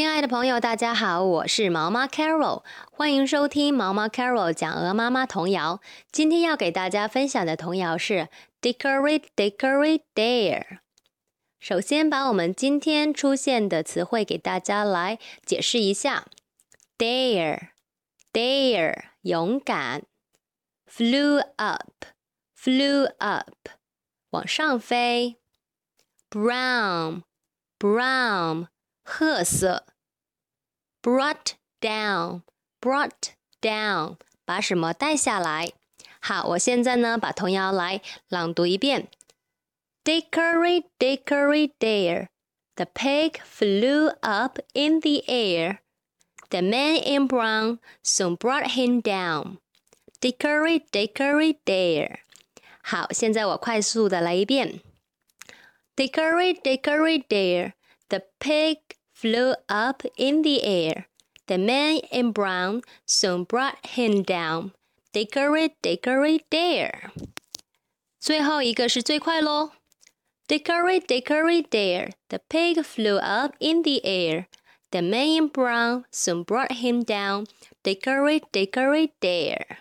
亲爱的朋友，大家好，我是毛妈 Carol，欢迎收听毛妈 Carol 讲鹅妈妈童谣。今天要给大家分享的童谣是 Dickory Dickory Dare。首先，把我们今天出现的词汇给大家来解释一下。Dare，dare，勇敢。Flew up，flew up，往上飞。Brown，brown。褐色，brought down，brought down，把什么带下来？好，我现在呢把童谣来朗读一遍。Dickory, dickory, dare, the pig flew up in the air. The man in brown soon brought him down. Dickory, dickory, dare. 好，现在我快速的来一遍。Dickory, dickory, dare, the pig flew up in the air. The man in brown soon brought him down. Dickory, dickory, dare. 最后一个是最快喽。Dickory, dickory, dare. The pig flew up in the air. The man in brown soon brought him down. Dickory, dickory, dare.